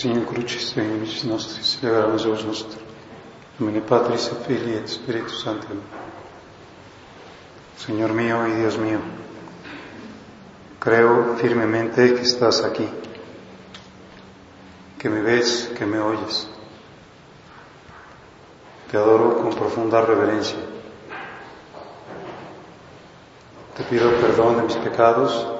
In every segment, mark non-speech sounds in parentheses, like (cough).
Signor Crucis Dominicis nostris, legamus vos nostri, nomine Patris et Filii et Spiritus Sancti. Señor mío y Dios mío, creo firmemente que estás aquí, que me ves, que me oyes. Te adoro con profunda reverencia. Te pido perdón de mis pecados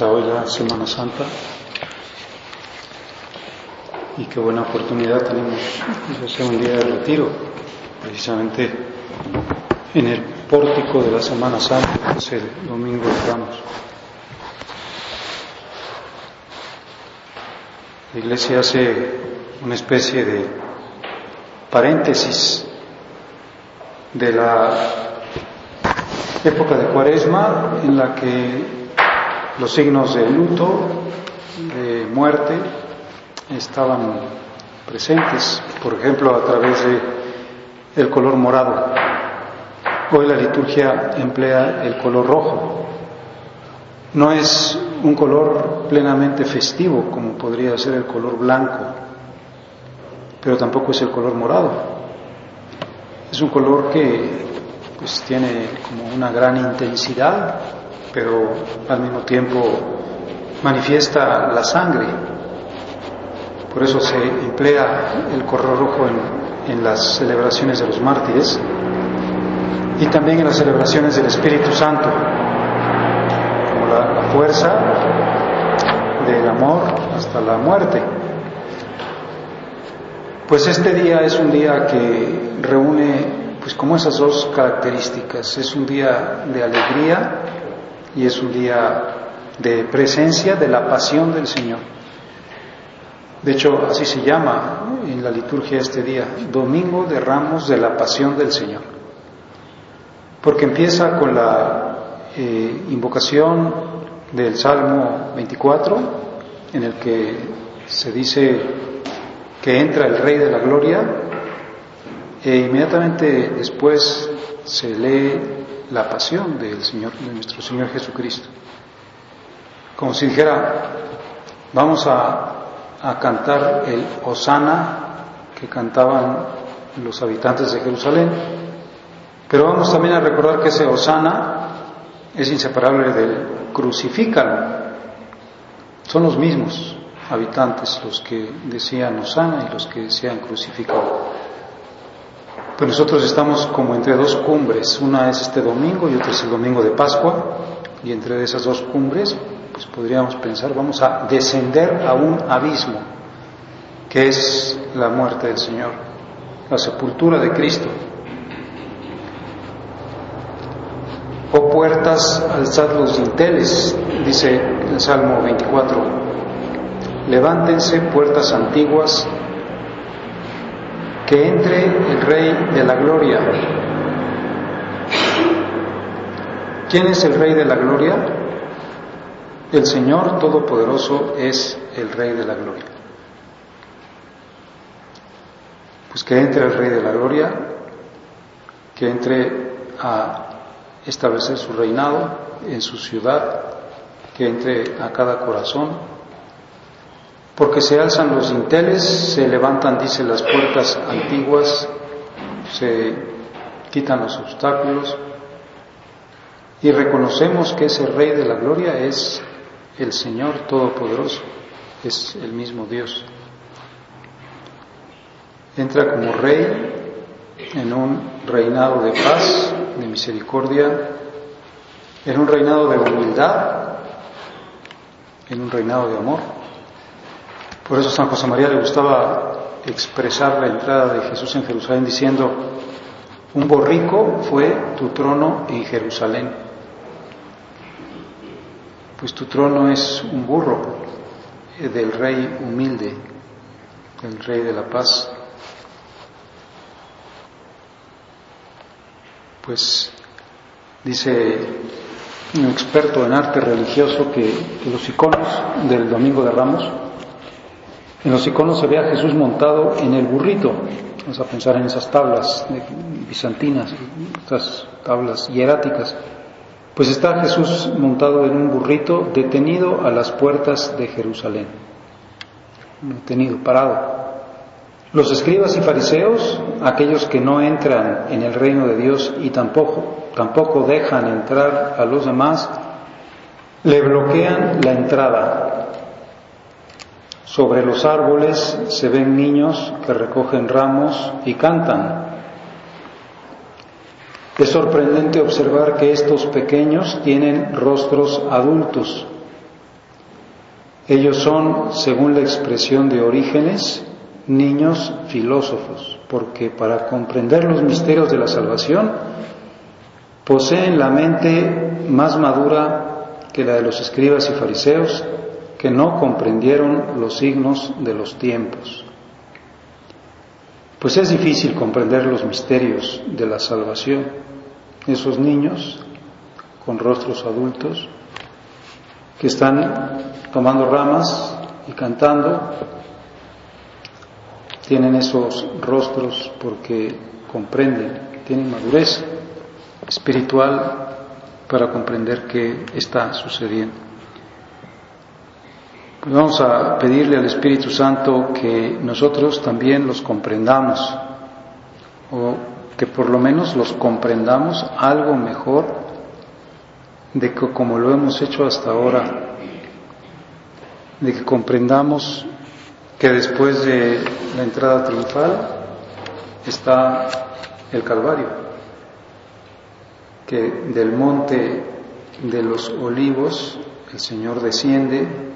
Hoy la Semana Santa y qué buena oportunidad tenemos de hacer un día de retiro, precisamente en el pórtico de la Semana Santa, que es el Domingo de Ramos. La Iglesia hace una especie de paréntesis de la época de Cuaresma en la que los signos de luto, de muerte, estaban presentes, por ejemplo, a través de el color morado. Hoy la liturgia emplea el color rojo. No es un color plenamente festivo como podría ser el color blanco, pero tampoco es el color morado. Es un color que pues tiene como una gran intensidad, pero al mismo tiempo manifiesta la sangre. Por eso se emplea el color rojo en, en, las celebraciones de los mártires y también en las celebraciones del Espíritu Santo, como la, la fuerza del amor hasta la muerte. Pues este día es un día que reúne pues como esas dos características, es un día de alegría y es un día de presencia de la pasión del Señor. De hecho, así se llama en la liturgia este día, Domingo de Ramos de la Pasión del Señor. Porque empieza con la eh, invocación del Salmo 24, en el que se dice que entra el Rey de la Gloria, e inmediatamente después se lee la pasión del Señor, de nuestro Señor Jesucristo. Como si dijera, vamos a, a cantar el Osana que cantaban los habitantes de Jerusalén, pero vamos también a recordar que ese Osana es inseparable del crucifícalo. Son los mismos habitantes los que decían Osana y los que decían crucifícalo. Pues nosotros estamos como entre dos cumbres, una es este domingo y otra es el domingo de Pascua, y entre esas dos cumbres, pues podríamos pensar, vamos a descender a un abismo, que es la muerte del Señor, la sepultura de Cristo. Oh puertas, alzad los dinteles, dice el Salmo 24. Levántense puertas antiguas, que entre el Rey de la Gloria. ¿Quién es el Rey de la Gloria? El Señor Todopoderoso es el Rey de la Gloria. Pues que entre el Rey de la Gloria, que entre a establecer su reinado en su ciudad, que entre a cada corazón, porque se alzan los dinteles, se levantan, dice, las puertas antiguas, se quitan los obstáculos y reconocemos que ese Rey de la Gloria es el Señor Todopoderoso, es el mismo Dios. Entra como Rey en un reinado de paz, de misericordia, en un reinado de humildad, en un reinado de amor. Por eso a San José María le gustaba expresar la entrada de Jesús en Jerusalén diciendo, un borrico fue tu trono en Jerusalén. Pues tu trono es un burro eh, del rey humilde, del rey de la paz. Pues dice un experto en arte religioso que, los iconos del Domingo de Ramos, en los iconos se ve a Jesús montado en el burrito. Vamos a pensar en esas tablas bizantinas, estas tablas hieráticas. Pues está Jesús montado en un burrito detenido a las puertas de Jerusalén. Detenido, parado. Los escribas y fariseos, aquellos que no entran en el reino de Dios y tampoco, tampoco dejan entrar a los demás, le bloquean la entrada. Sobre los árboles se ven niños que recogen ramos y cantan. Es sorprendente observar que estos pequeños tienen rostros adultos. Ellos son, según la expresión de Orígenes, niños filósofos, porque para comprender los misterios de la salvación poseen la mente más madura que la de los escribas y fariseos que no comprendieron los signos de los tiempos. Pues es difícil comprender los misterios de la salvación. Esos niños con rostros adultos que están tomando ramas y cantando tienen esos rostros porque comprenden, tienen madurez espiritual para comprender qué está sucediendo. Vamos a pedirle al Espíritu Santo que nosotros también los comprendamos o que por lo menos los comprendamos algo mejor de que como lo hemos hecho hasta ahora, de que comprendamos que después de la entrada triunfal está el Calvario, que del monte de los olivos el Señor desciende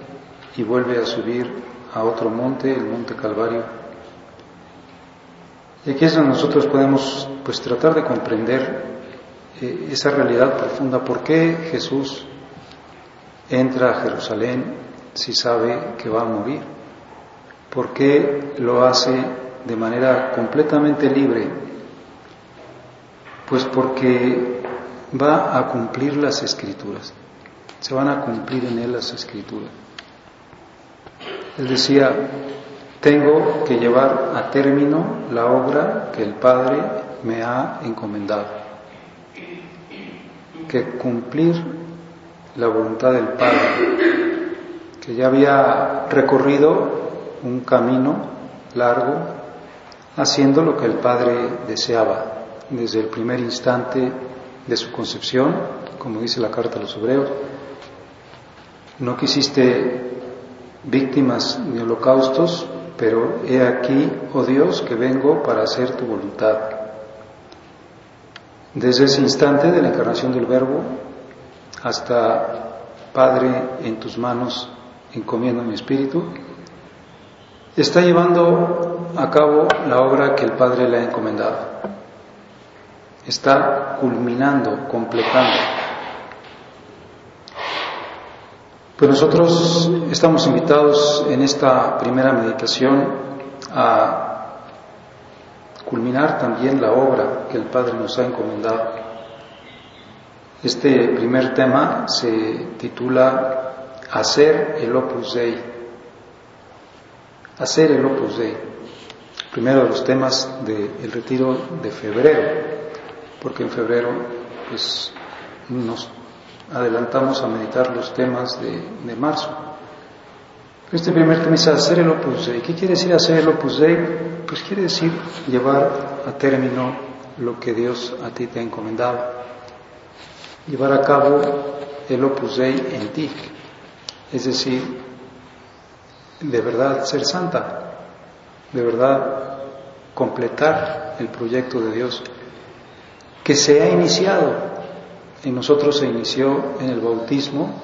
y vuelve a subir a otro monte, el monte Calvario. Y aquí es donde nosotros podemos pues tratar de comprender eh, esa realidad profunda, por qué Jesús entra a Jerusalén si sabe que va a morir. ¿Por qué lo hace de manera completamente libre? Pues porque va a cumplir las escrituras. Se van a cumplir en él las escrituras. Él decía, tengo que llevar a término la obra que el Padre me ha encomendado. Que cumplir la voluntad del Padre, que ya había recorrido un camino largo haciendo lo que el Padre deseaba desde el primer instante de su concepción, como dice la carta a los hebreos. No quisiste víctimas ni holocaustos, pero he aquí, oh Dios, que vengo para hacer tu voluntad. Desde ese instante de la encarnación del Verbo hasta Padre, en tus manos encomiendo mi espíritu, está llevando a cabo la obra que el Padre le ha encomendado. Está culminando, completando. Pues nosotros estamos invitados en esta primera meditación a culminar también la obra que el Padre nos ha encomendado. Este primer tema se titula Hacer el Opus Dei hacer el Opus Dei, primero de los temas del retiro de febrero, porque en febrero pues nos adelantamos a meditar los temas de, marzo. Este primer tema es hacer el Opus Dei. ¿Qué quiere decir hacer el Opus Dei? Pues quiere decir llevar a término lo que Dios a ti te ha encomendado, llevar a cabo el Opus Dei en ti, es decir, de verdad ser santa, de verdad completar el proyecto de Dios que se ha iniciado. En nosotros se inició en el bautismo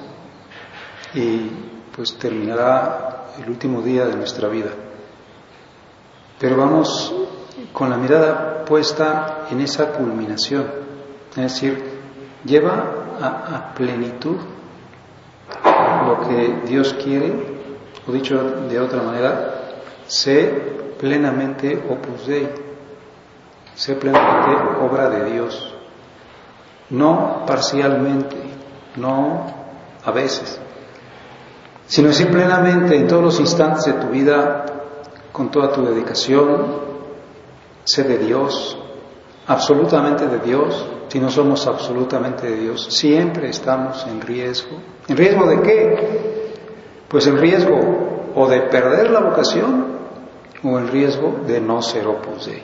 y pues terminará el último día de nuestra vida. pero vamos con la mirada puesta en esa culminación, es decir, lleva a, plenitud lo que Dios quiere, o dicho de otra manera, sé plenamente opus Dei, sé plenamente obra de Dios, no parcialmente, no a veces, sino decir plenamente en todos los instantes de tu vida, con toda tu dedicación, sé de Dios, absolutamente de Dios, si no somos absolutamente de Dios, siempre estamos en riesgo. ¿En riesgo de qué? Pues en riesgo o de perder la vocación o en riesgo de no ser opus Dei.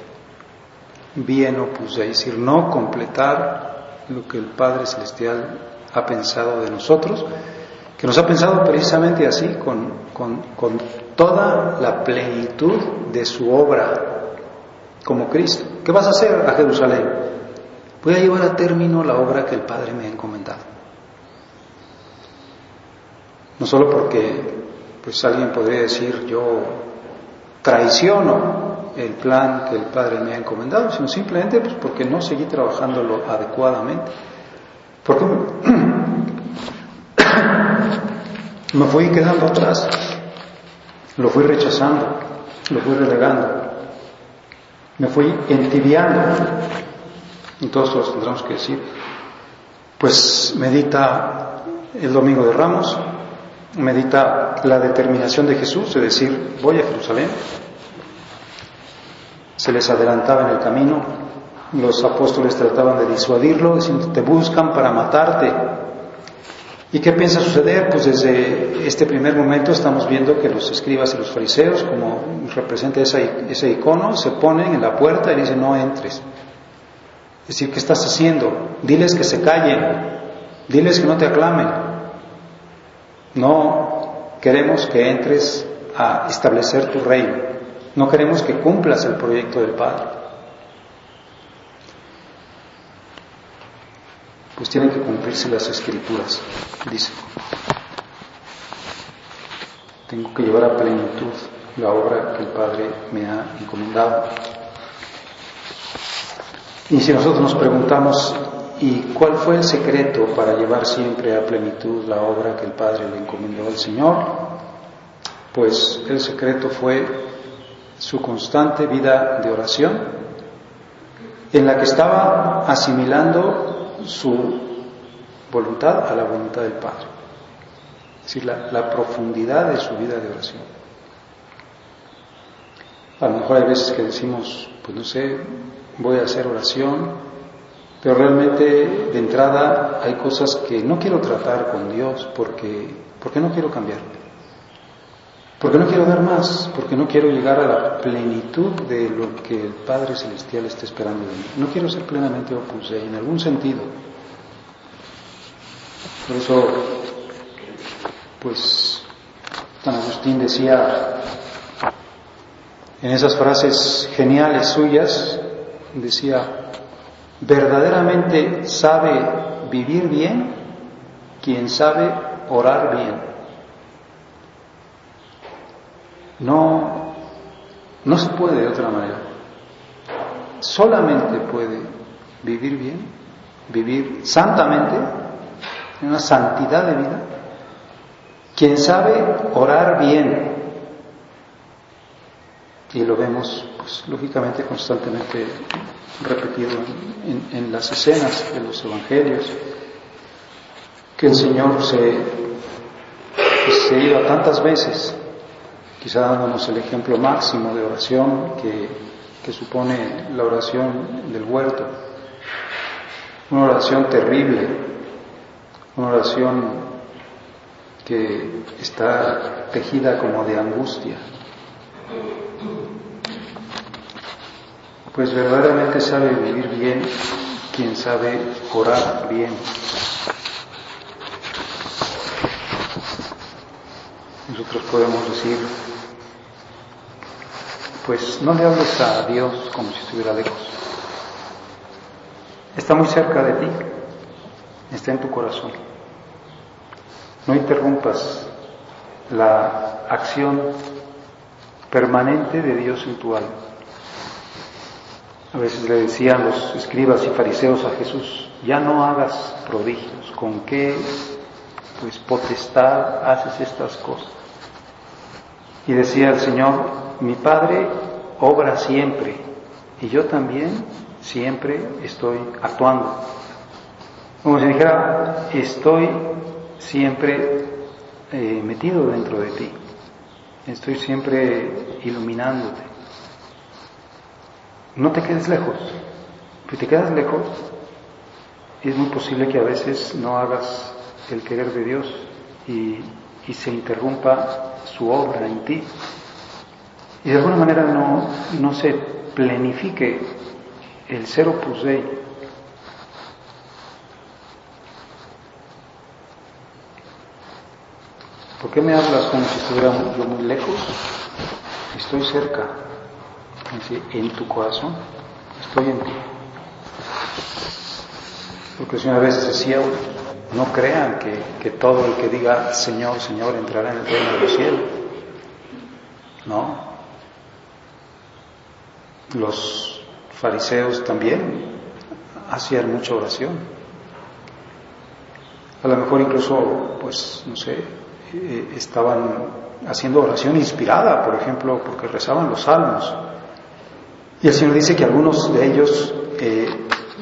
Bien opus Dei, es decir, no completar lo que el Padre Celestial ha pensado de nosotros, que nos ha pensado precisamente así, con, con, con toda la plenitud de su obra como Cristo. ¿Qué vas a hacer a Jerusalén? voy a llevar a término la obra que el Padre me ha encomendado. No solo porque pues alguien podría decir yo traiciono el plan que el Padre me ha encomendado, sino simplemente pues, porque no seguí trabajándolo adecuadamente. Porque (coughs) me fui quedando atrás, lo fui rechazando, lo fui relegando, me fui entibiando y todos tendremos que decir, pues medita el domingo de Ramos, medita la determinación de Jesús de decir, voy a Jerusalén. Se les adelantaba en el camino, los apóstoles trataban de disuadirlo, diciendo, te buscan para matarte. ¿Y qué piensa suceder? Pues desde este primer momento estamos viendo que los escribas y los fariseos, como representa ese, ese icono, se ponen en la puerta y dicen, no entres. Es decir, ¿qué estás haciendo? Diles que se callen, diles que no te aclamen. No queremos que entres a establecer tu reino, no queremos que cumplas el proyecto del Padre. Pues tienen que cumplirse las escrituras, dice. Tengo que llevar a plenitud la obra que el Padre me ha encomendado. Y si nosotros nos preguntamos, ¿y cuál fue el secreto para llevar siempre a plenitud la obra que el Padre le encomendó al Señor? Pues el secreto fue su constante vida de oración, en la que estaba asimilando su voluntad a la voluntad del Padre. Es decir, la, la profundidad de su vida de oración. A lo mejor hay veces que decimos, pues no sé, voy a hacer oración, pero realmente de entrada hay cosas que no quiero tratar con Dios porque, porque no quiero cambiar, porque no quiero dar más, porque no quiero llegar a la plenitud de lo que el Padre Celestial está esperando de mí. No quiero ser plenamente opus en algún sentido. Por eso, pues, San Agustín decía en esas frases geniales suyas, decía, verdaderamente sabe vivir bien quien sabe orar bien. No, no se puede de otra manera. Solamente puede vivir bien, vivir santamente, en una santidad de vida, quien sabe orar bien. Y lo vemos pues, lógicamente constantemente repetido en, las escenas de los evangelios, que el Señor se, se iba tantas veces, quizá dándonos el ejemplo máximo de oración que, que supone la oración del huerto, una oración terrible, una oración que está tejida como de angustia, pues verdaderamente sabe vivir bien quien sabe orar bien. Nosotros podemos decir, pues no le hables a Dios como si estuviera lejos. Está muy cerca de ti, está en tu corazón. No interrumpas la acción permanente de Dios en tu alma. A veces le decían los escribas y fariseos a Jesús, ya no hagas prodigios, ¿con qué pues potestad haces estas cosas? Y decía el Señor, mi Padre obra siempre y yo también siempre estoy actuando. Como si dijera, estoy siempre eh, metido dentro de ti, estoy siempre iluminándote. No te quedes lejos. Si te quedas lejos, es muy posible que a veces no hagas el querer de Dios y, y se interrumpa su obra en ti. Y de alguna manera no, no se plenifique el ser opus. ¿Por qué me hablas como si estuviera yo muy lejos? Estoy cerca, en tu corazón, estoy en ti. Porque si una vez decía, no crean que, que todo el que diga Señor, Señor entrará en el reino de los cielos. No. Los fariseos también hacían mucha oración. A lo mejor incluso, pues, no sé, eh, estaban haciendo oración inspirada, por ejemplo, porque rezaban los salmos. Y el Señor dice que algunos de ellos eh,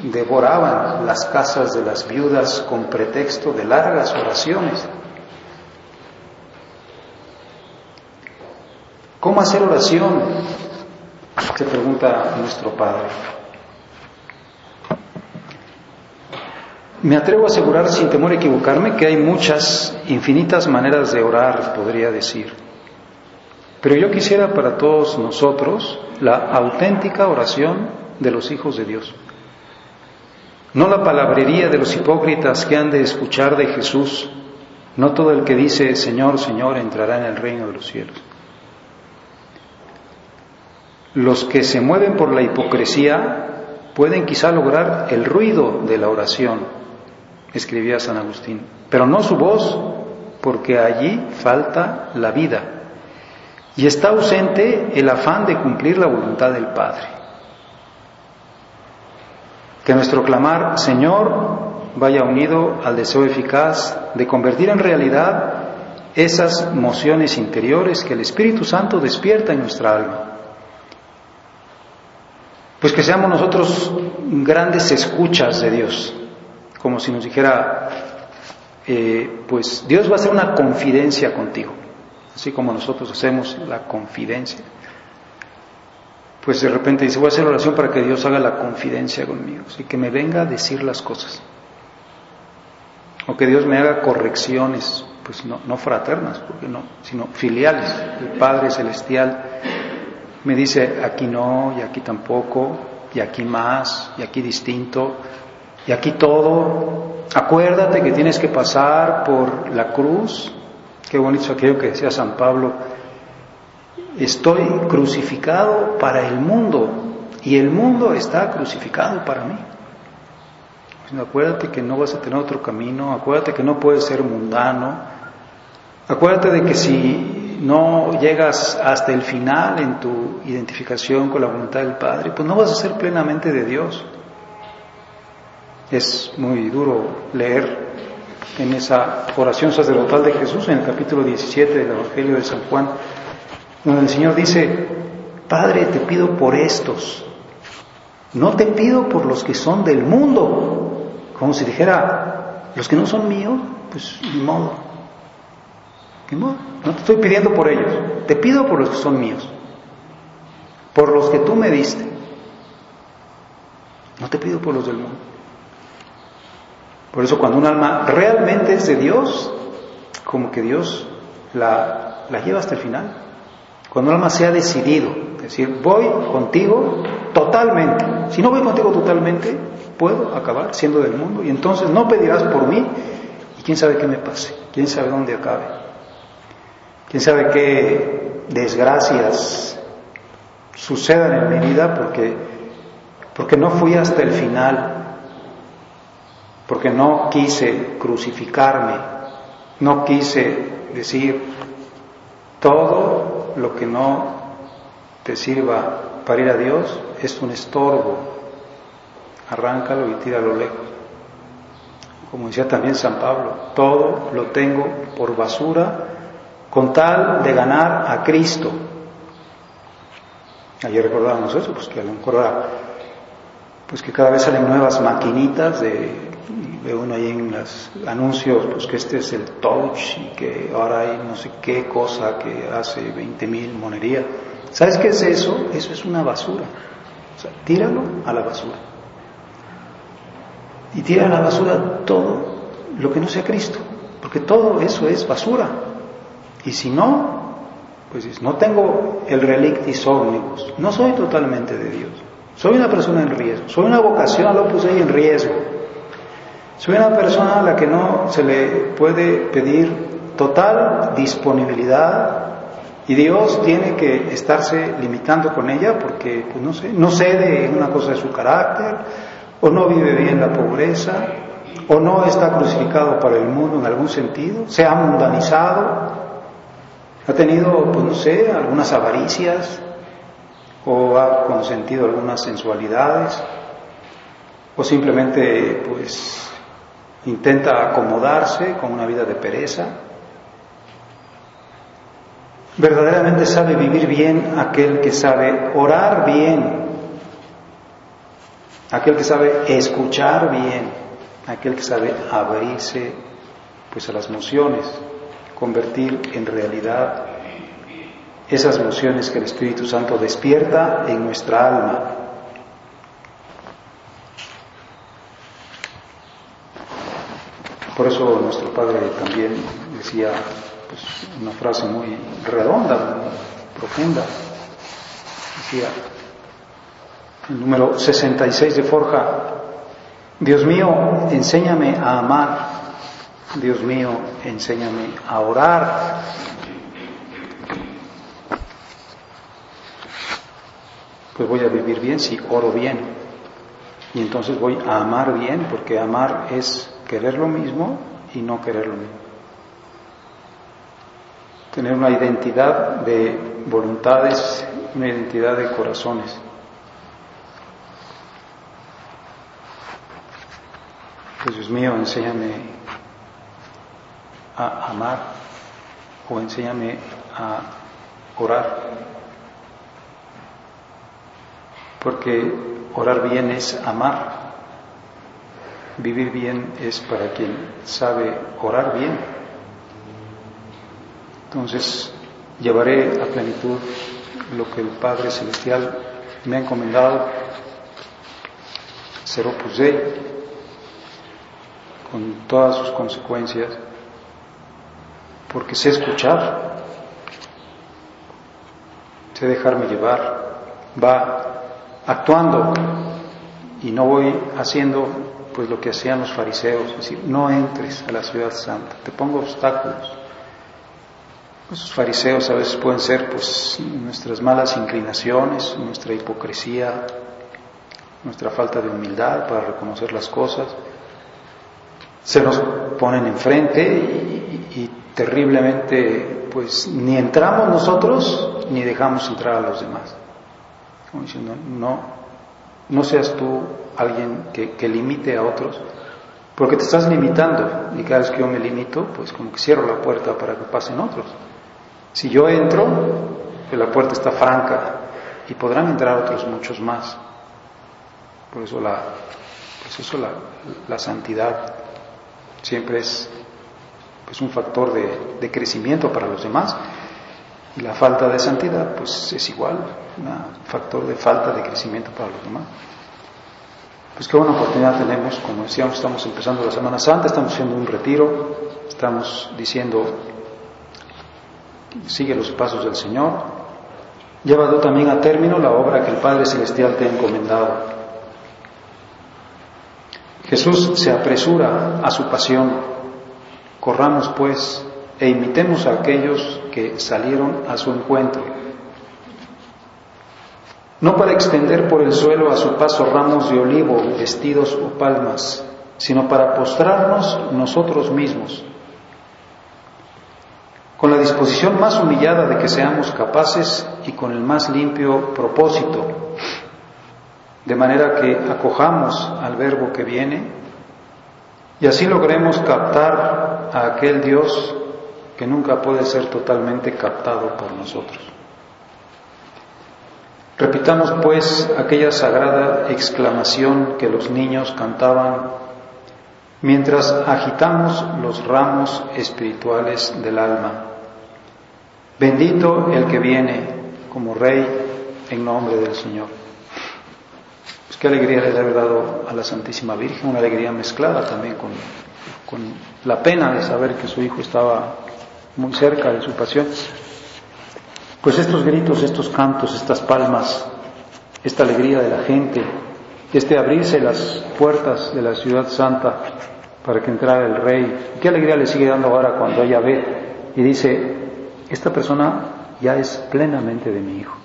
devoraban las casas de las viudas con pretexto de largas oraciones. ¿Cómo hacer oración? Se pregunta nuestro Padre. Me atrevo a asegurar sin temor a equivocarme que hay muchas, infinitas maneras de orar, podría decir. Pero yo quisiera para todos nosotros la auténtica oración de los hijos de Dios. No la palabrería de los hipócritas que han de escuchar de Jesús. No todo el que dice Señor, Señor entrará en el reino de los cielos. Los que se mueven por la hipocresía pueden quizá lograr el ruido de la oración, escribía San Agustín, pero no su voz, porque allí falta la vida y está ausente el afán de cumplir la voluntad del Padre. Que nuestro clamar, Señor, vaya unido al deseo eficaz de convertir en realidad esas mociones interiores que el Espíritu Santo despierta en nuestra alma pues que seamos nosotros grandes escuchas de Dios, como si nos dijera, eh, pues Dios va a hacer una confidencia contigo, así como nosotros hacemos la confidencia. Pues de repente dice, voy a hacer oración para que Dios haga la confidencia conmigo, y que me venga a decir las cosas. O que Dios me haga correcciones, pues no, no fraternas, porque no, sino filiales. El Padre Celestial me dice aquí no y aquí tampoco y aquí más y aquí distinto y aquí todo. Acuérdate que tienes que pasar por la cruz. Qué bonito aquello que decía San Pablo. Estoy crucificado para el mundo y el mundo está crucificado para mí. Pues acuérdate que no vas a tener otro camino, acuérdate que no puedes ser mundano, acuérdate de que si no llegas hasta el final en tu identificación con la voluntad del Padre, pues no vas a ser plenamente de Dios. Es muy duro leer en esa oración sacerdotal de Jesús, en el capítulo 17 del Evangelio de San Juan, donde el Señor dice, Padre, te pido por estos, no te pido por los que son del mundo, como si dijera, los que no son míos, pues ni modo, no te estoy pidiendo por ellos, te pido por los que son míos, por los que tú me diste. No te pido por los del mundo. Por eso cuando un alma realmente es de Dios, como que Dios la, la lleva hasta el final. Cuando un alma se ha decidido, decir, voy contigo totalmente. Si no voy contigo totalmente, puedo acabar siendo del mundo y entonces no pedirás por mí y quién sabe qué me pase, quién sabe dónde acabe. Quién sabe qué desgracias sucedan en mi vida porque, porque no fui hasta el final, porque no quise crucificarme, no quise decir todo lo que no te sirva para ir a Dios es un estorbo. Arráncalo y tíralo lejos. Como decía también San Pablo, todo lo tengo por basura con tal de ganar a Cristo. Ayer recordábamos eso, pues que a lo mejor pues que cada vez salen nuevas maquinitas de veo uno ahí en los anuncios pues que este es el touch y que ahora hay no sé qué cosa que hace 20 mil monerías. ¿Sabes qué es eso? Eso es una basura. O sea, tíralo a la basura. Y tira a la basura todo lo que no sea Cristo, porque todo eso es basura. Y si no, pues no tengo el relictis omnibus, no soy totalmente de Dios. Soy una persona en riesgo, soy una vocación, lo puse ahí en riesgo. Soy una persona a la que no se le puede pedir total disponibilidad y Dios tiene que estarse limitando con ella porque, pues no sé, no cede en una cosa de su carácter, o no vive bien la pobreza, o no está crucificado para el mundo en algún sentido, se ha mundanizado, ha tenido, pues no sé, algunas avaricias, o ha consentido algunas sensualidades, o simplemente, pues, intenta acomodarse con una vida de pereza. Verdaderamente sabe vivir bien aquel que sabe orar bien, aquel que sabe escuchar bien, aquel que sabe abrirse pues a las emociones, convertir en realidad esas emociones que el Espíritu Santo despierta en nuestra alma Por eso nuestro padre también decía pues, una frase muy redonda, muy profunda. Decía, el número 66 de Forja, Dios mío, enséñame a amar, Dios mío, enséñame a orar. Pues voy a vivir bien si oro bien. Y entonces voy a amar bien, porque amar es querer lo mismo y no querer lo mismo. Tener una identidad de voluntades, una identidad de corazones. Pues, Dios mío, enséñame a amar o enséñame a orar. Porque orar bien es amar. Vivir bien es para quien sabe orar bien. Entonces, llevaré a plenitud lo que el Padre Celestial me ha encomendado, ser opus Dei, con todas sus consecuencias, porque sé escuchar, sé dejarme llevar, va actuando. Y no voy haciendo pues lo que hacían los fariseos, es decir, no entres a la ciudad santa, te pongo obstáculos. Esos fariseos a veces pueden ser pues nuestras malas inclinaciones, nuestra hipocresía, nuestra falta de humildad para reconocer las cosas. Se nos ponen enfrente terriblemente pues ni entramos nosotros ni dejamos entrar a los demás. Como diciendo, no, no seas tú alguien que, limite a otros, porque te estás limitando y cada vez que yo me limito, pues como que cierro la puerta para que pasen otros. Si yo entro, pues la puerta está franca y podrán entrar otros muchos más. Por eso la, pues eso la, la santidad siempre es pues un factor de, de, crecimiento para los demás y la falta de santidad pues es igual, un factor de falta de crecimiento para los demás. Pues qué buena oportunidad tenemos, como decíamos, estamos empezando la Semana Santa, estamos haciendo un retiro, estamos diciendo, sigue los pasos del Señor, llevado también a término la obra que el Padre Celestial te ha encomendado. Jesús se apresura a su pasión, corramos pues e imitemos a aquellos que salieron a su encuentro. No para extender por el suelo a su paso ramos de olivo, vestidos o palmas, sino para postrarnos nosotros mismos. Con la disposición más humillada de que seamos capaces y con el más limpio propósito, de manera que acojamos al verbo que viene y así logremos captar a aquel Dios que nunca puede ser totalmente captado por nosotros. Repitamos pues aquella sagrada exclamación que los niños cantaban mientras agitamos los ramos espirituales del alma. Bendito el que viene como Rey en nombre del Señor. Pues qué alegría le haber dado a la Santísima Virgen, una alegría mezclada también con, con la pena de saber que su hijo estaba muy cerca de su pasión. Pues estos gritos, estos cantos, estas palmas, esta alegría de la gente, este abrirse las puertas de la ciudad santa para que entrara el rey, qué alegría le sigue dando ahora cuando ella ve y dice, esta persona ya es plenamente de mi hijo.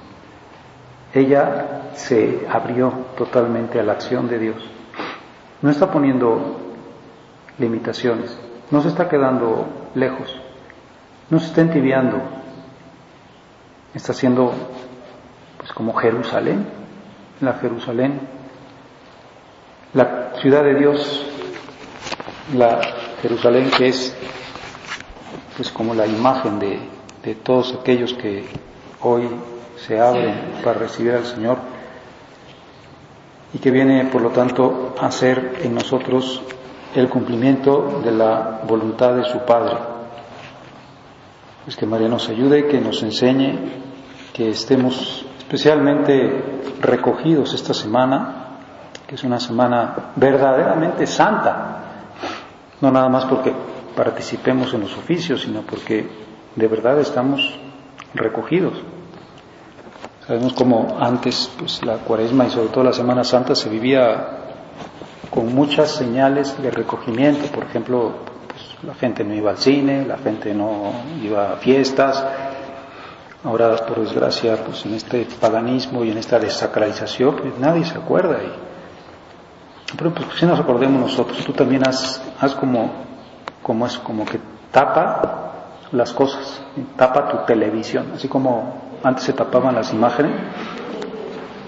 Ella se abrió totalmente a la acción de Dios. No está poniendo limitaciones, no se está quedando lejos, no se está entibiando, está siendo pues como Jerusalén, la Jerusalén, la ciudad de Dios, la Jerusalén que es pues como la imagen de, de todos aquellos que hoy se abren para recibir al Señor y que viene por lo tanto a ser en nosotros el cumplimiento de la voluntad de su Padre. Pues que María nos ayude, que nos enseñe, que estemos especialmente recogidos esta semana, que es una semana verdaderamente santa, no nada más porque participemos en los oficios, sino porque de verdad estamos recogidos. Sabemos como antes pues, la cuaresma y sobre todo la Semana Santa se vivía con muchas señales de recogimiento. Por ejemplo, pues, la gente no iba al cine, la gente no iba a fiestas. Ahora, por desgracia, pues en este paganismo y en esta desacralización, pues nadie se acuerda. Y, pero pues si nos acordemos nosotros, tú también haz, haz como, como es, como que tapa las cosas, tapa tu televisión, así como antes se tapaban las imágenes,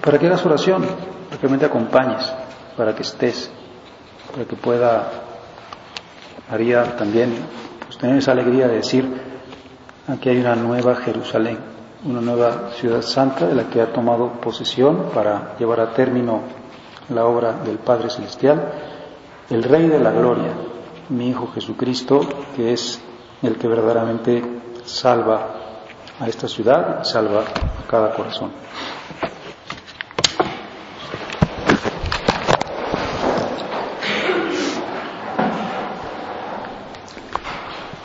para que hagas oración, para que te acompañes, para que estés, para que pueda, haría también pues, tener esa alegría de decir, aquí hay una nueva Jerusalén, una nueva ciudad santa de la que ha tomado posesión para llevar a término la obra del Padre Celestial, el Rey de la Gloria, mi Hijo Jesucristo, que es el que verdaderamente salva a esta ciudad salva a cada corazón.